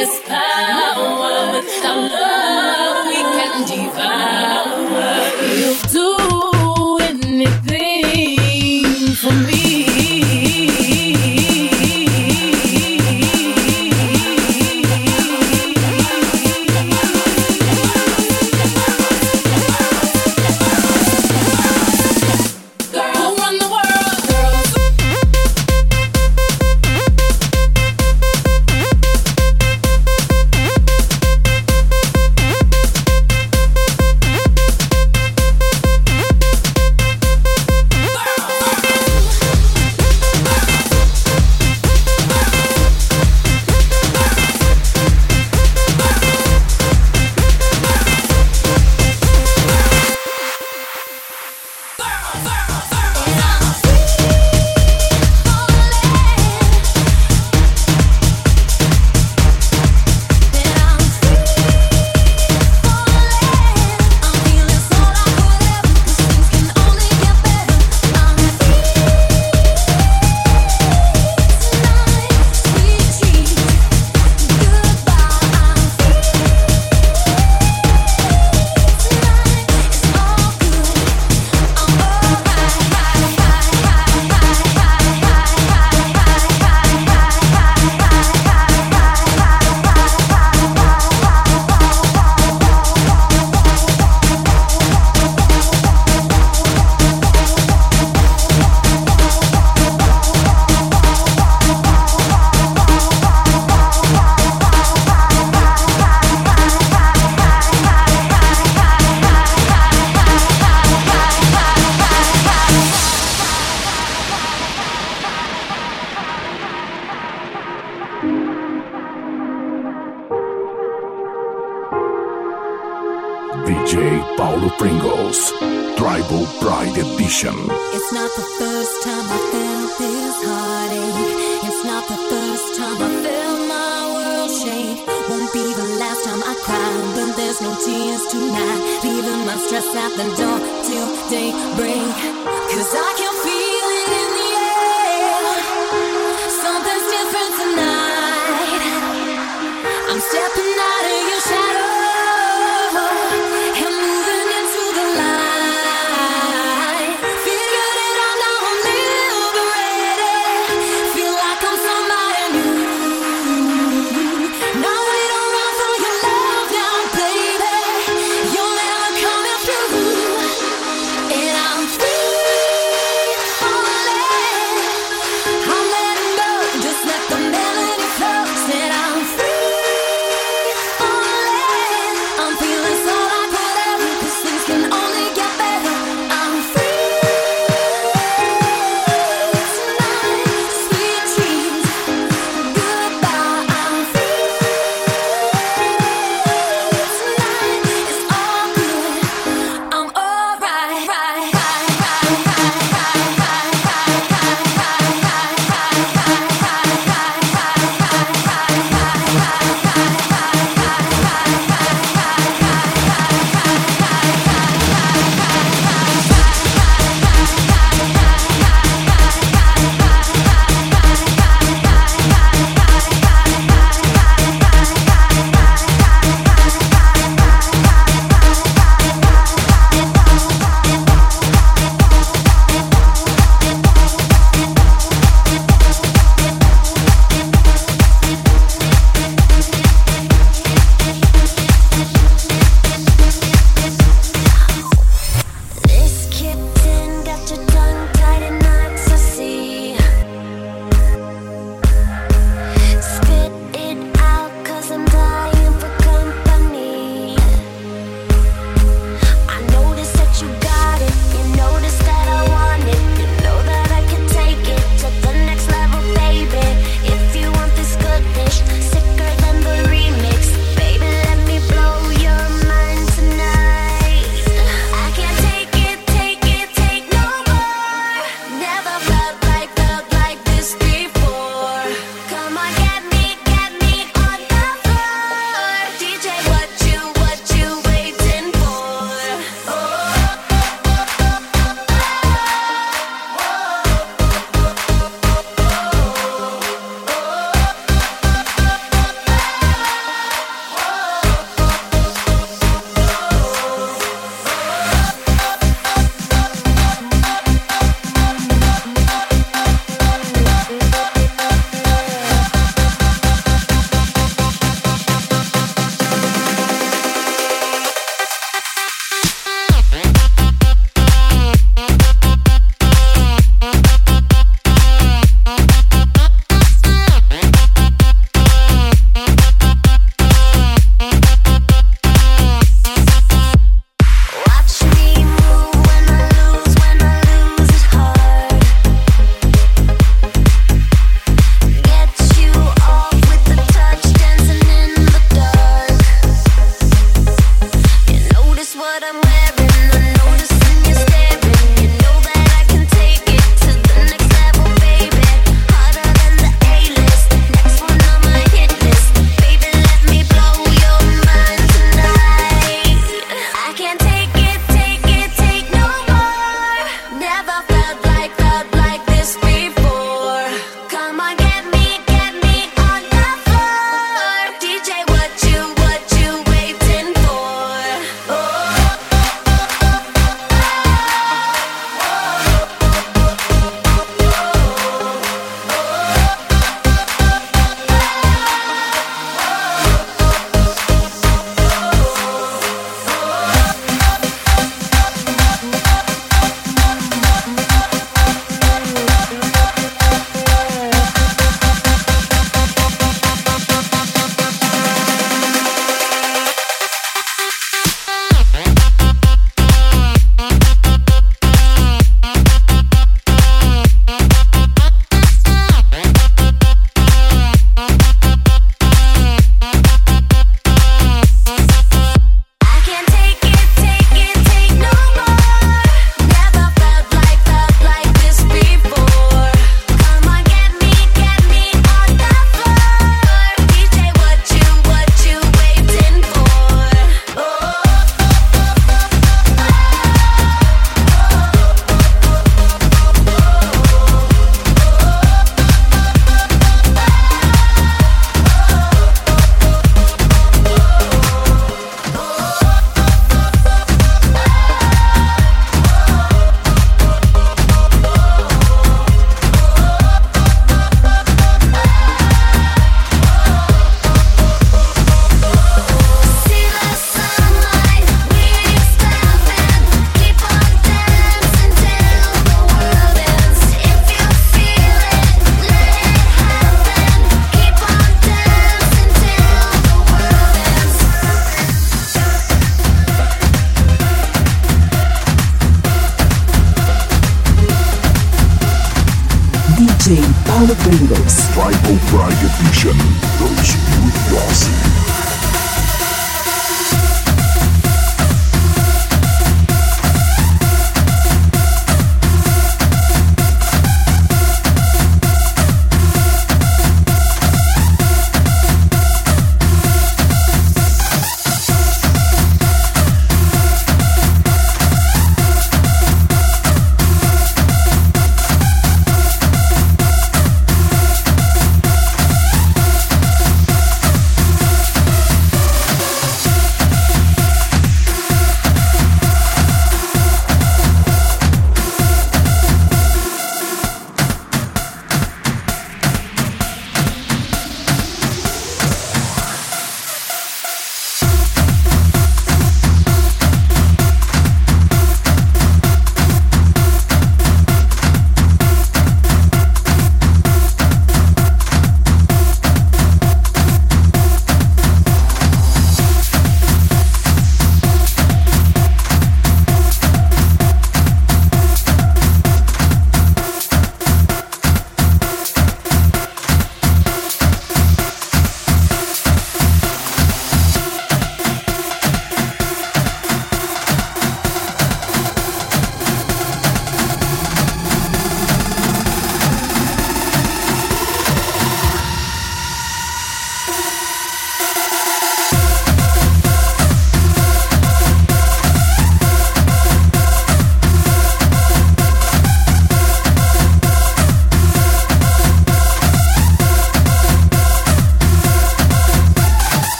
There is power without love we can divide.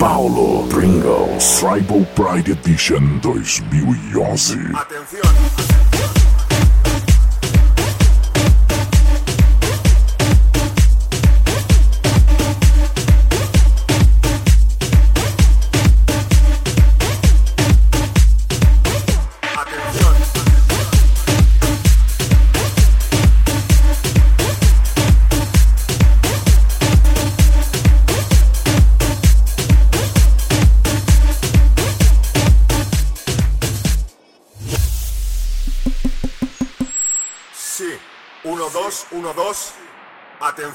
Paulo Pringles Tribal Pride Edition 2011. Atención.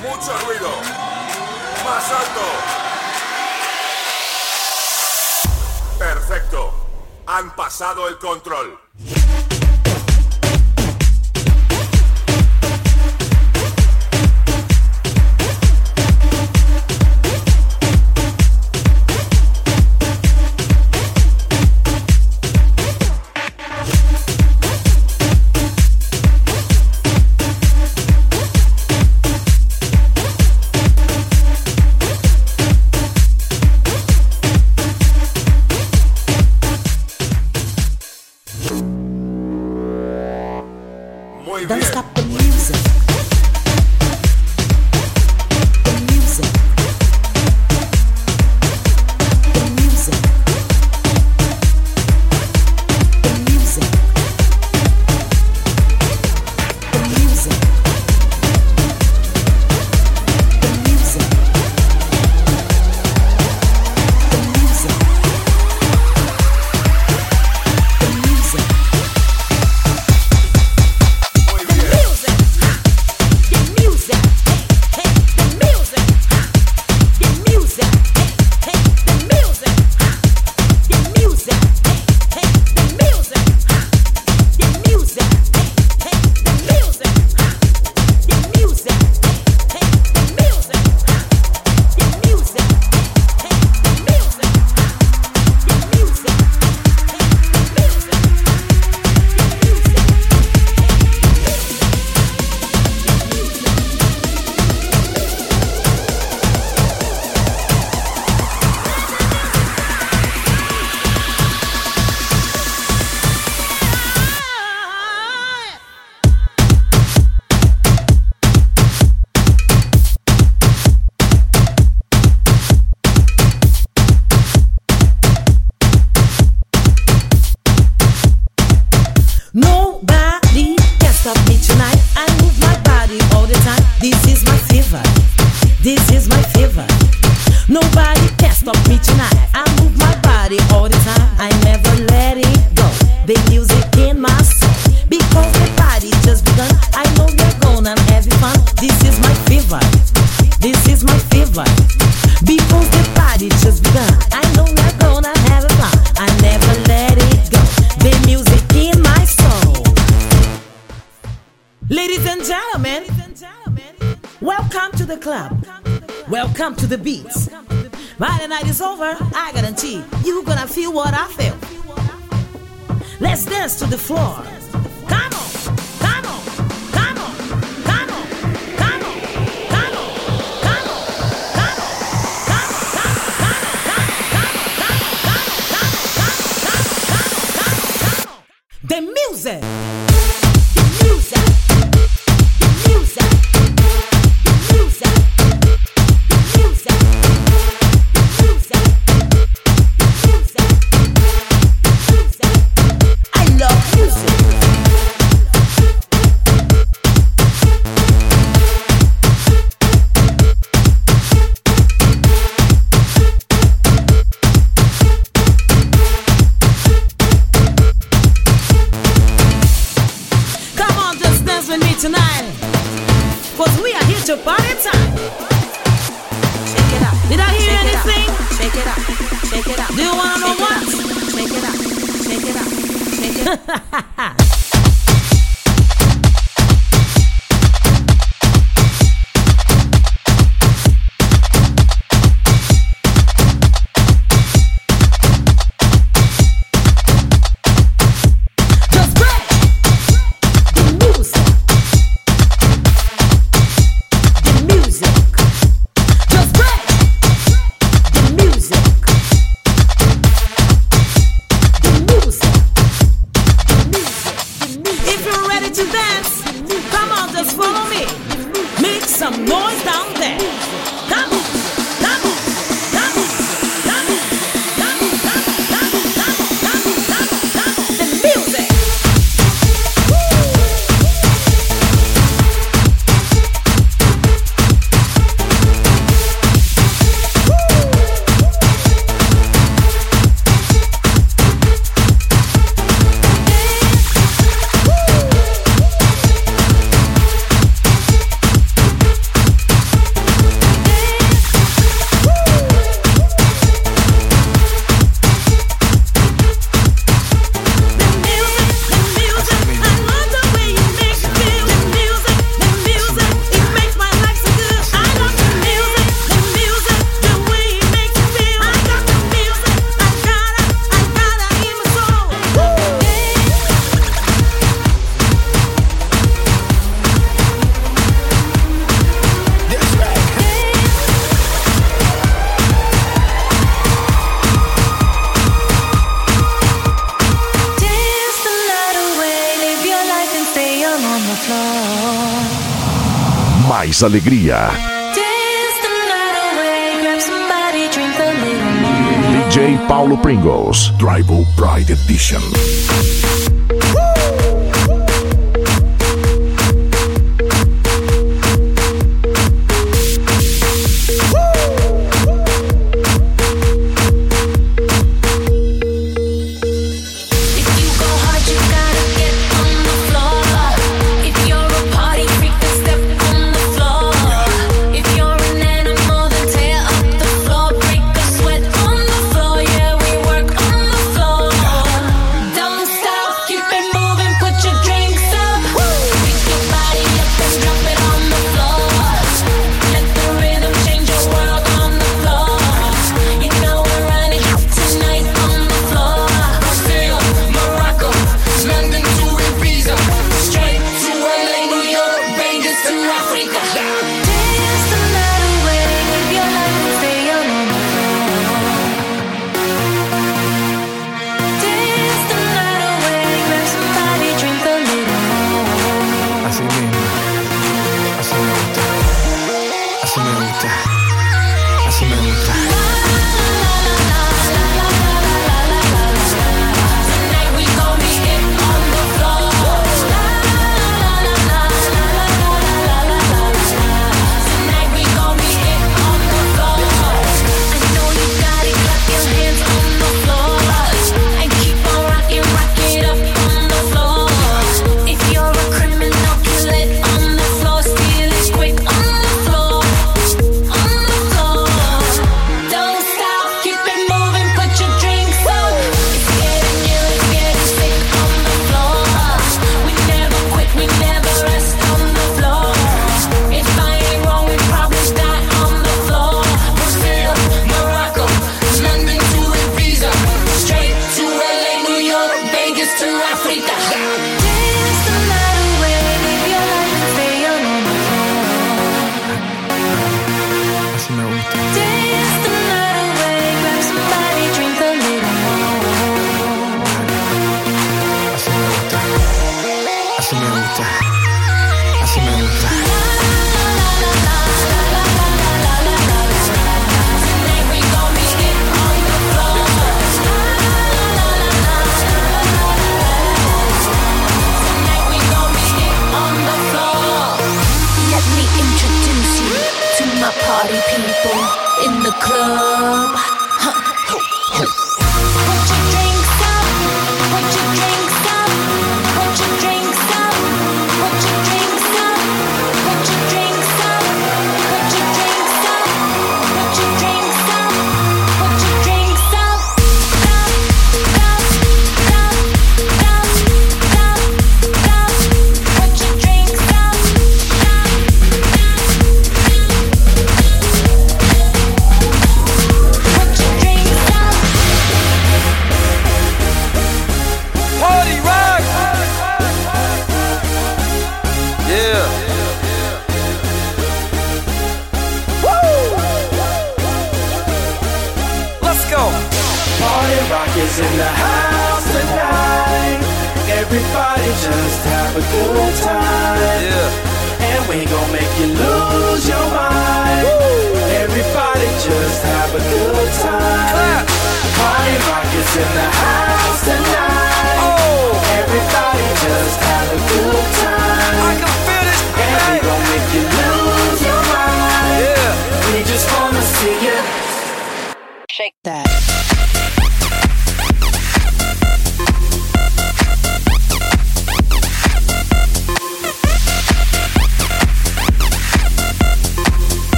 Mucho ruido. Más alto. Perfecto. Han pasado el control. Tonight. Cause we are here to party time. Check it out. Did I hear anything? Shake it out. Shake it out. Do you wanna know what? Shake it out. Shake it out. Shake it out. little more. DJ Paulo Pringles. Tribal Pride Edition.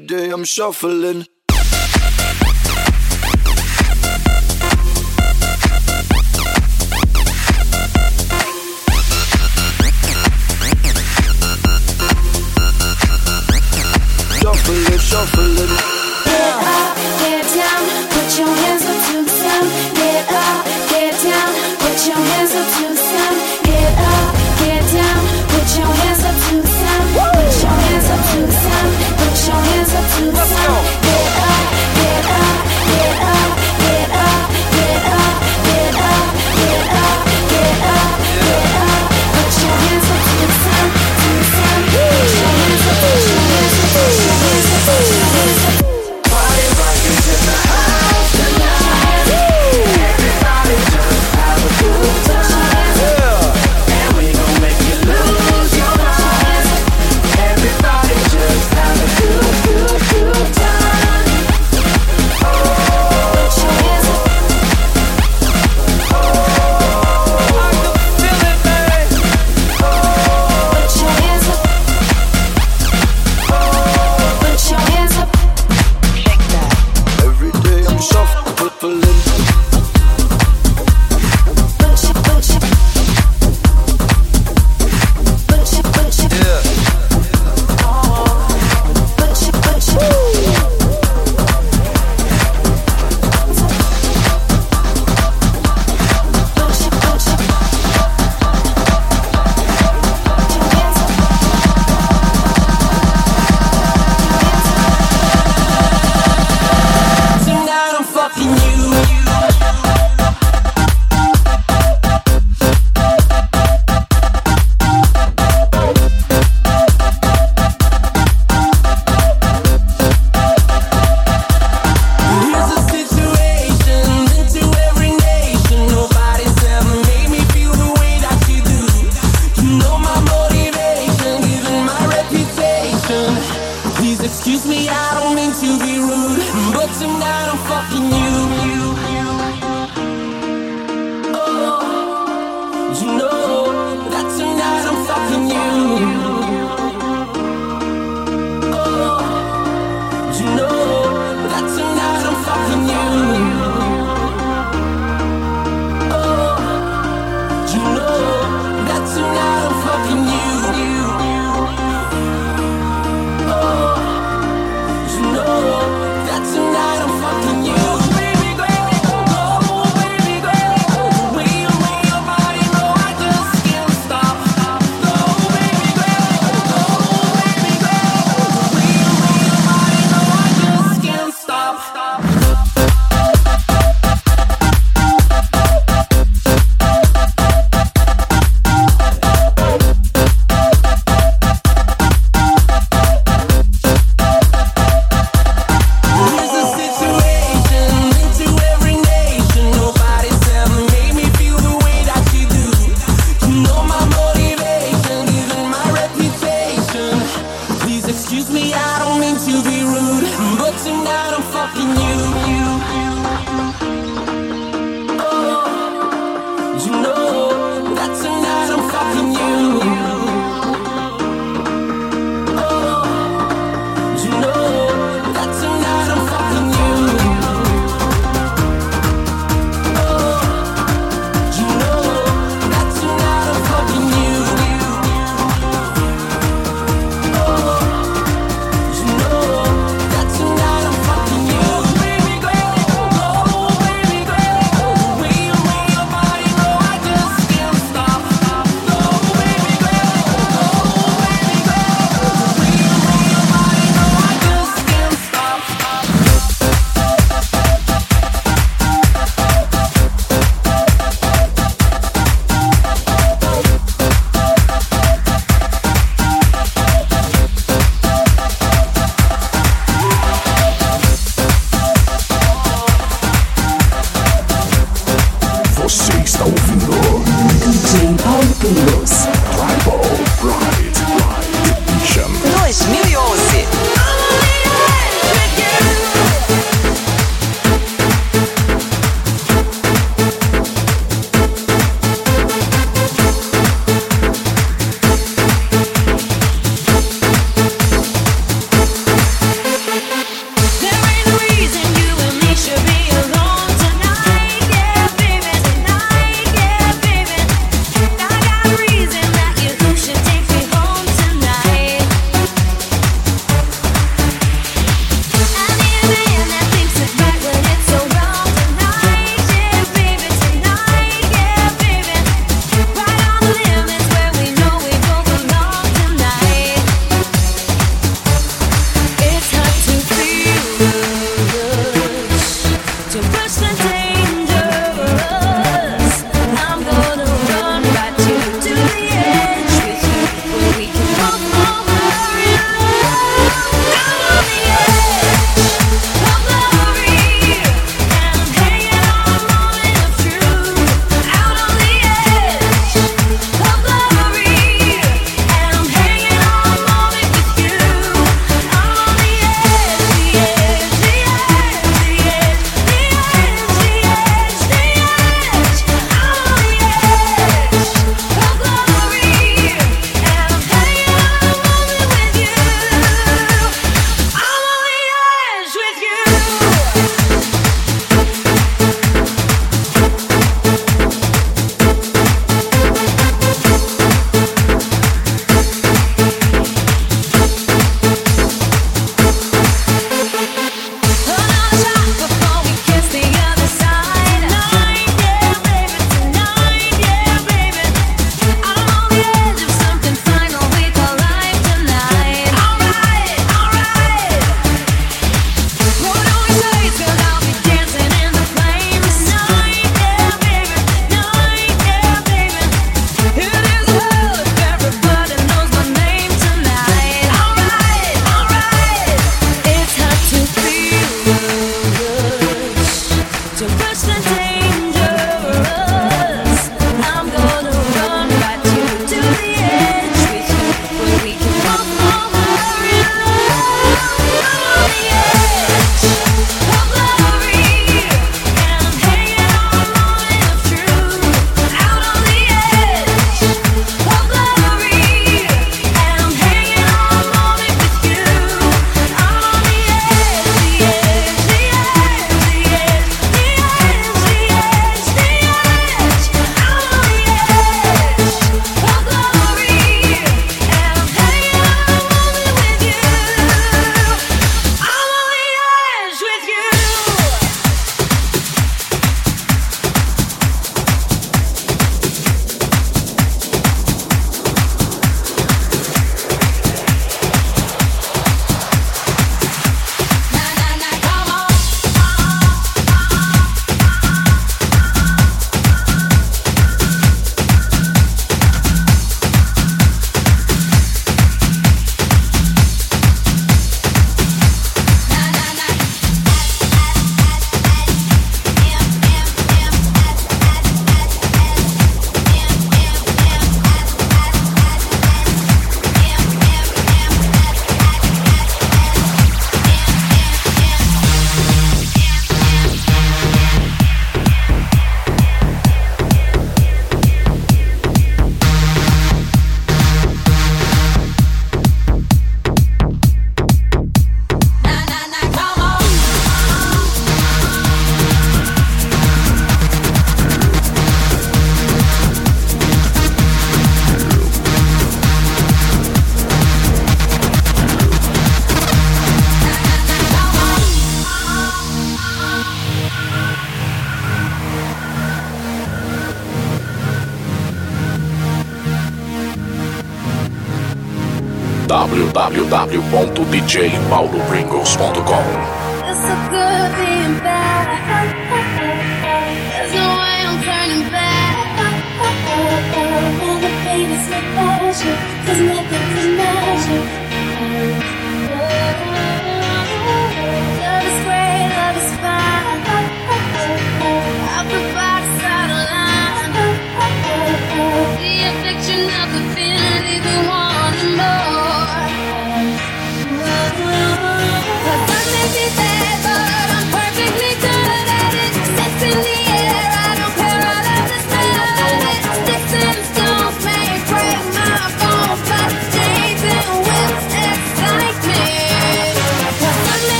I'm shuffling. Shuffling, shuffling.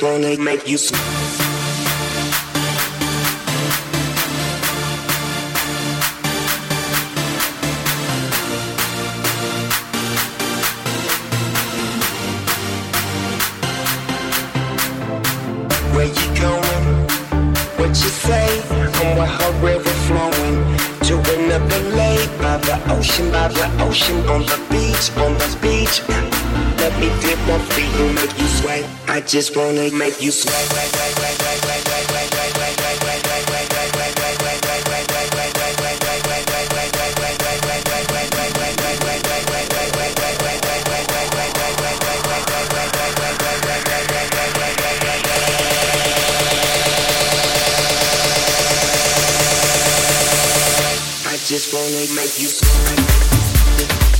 gonna make you smile. what you say. I'm a river flowing to another level ocean, by the ocean, on the beach, on the beach. Let me dip my feet and make you sweat. I just wanna make you sweat. slowly make you smile.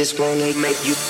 just wanna make you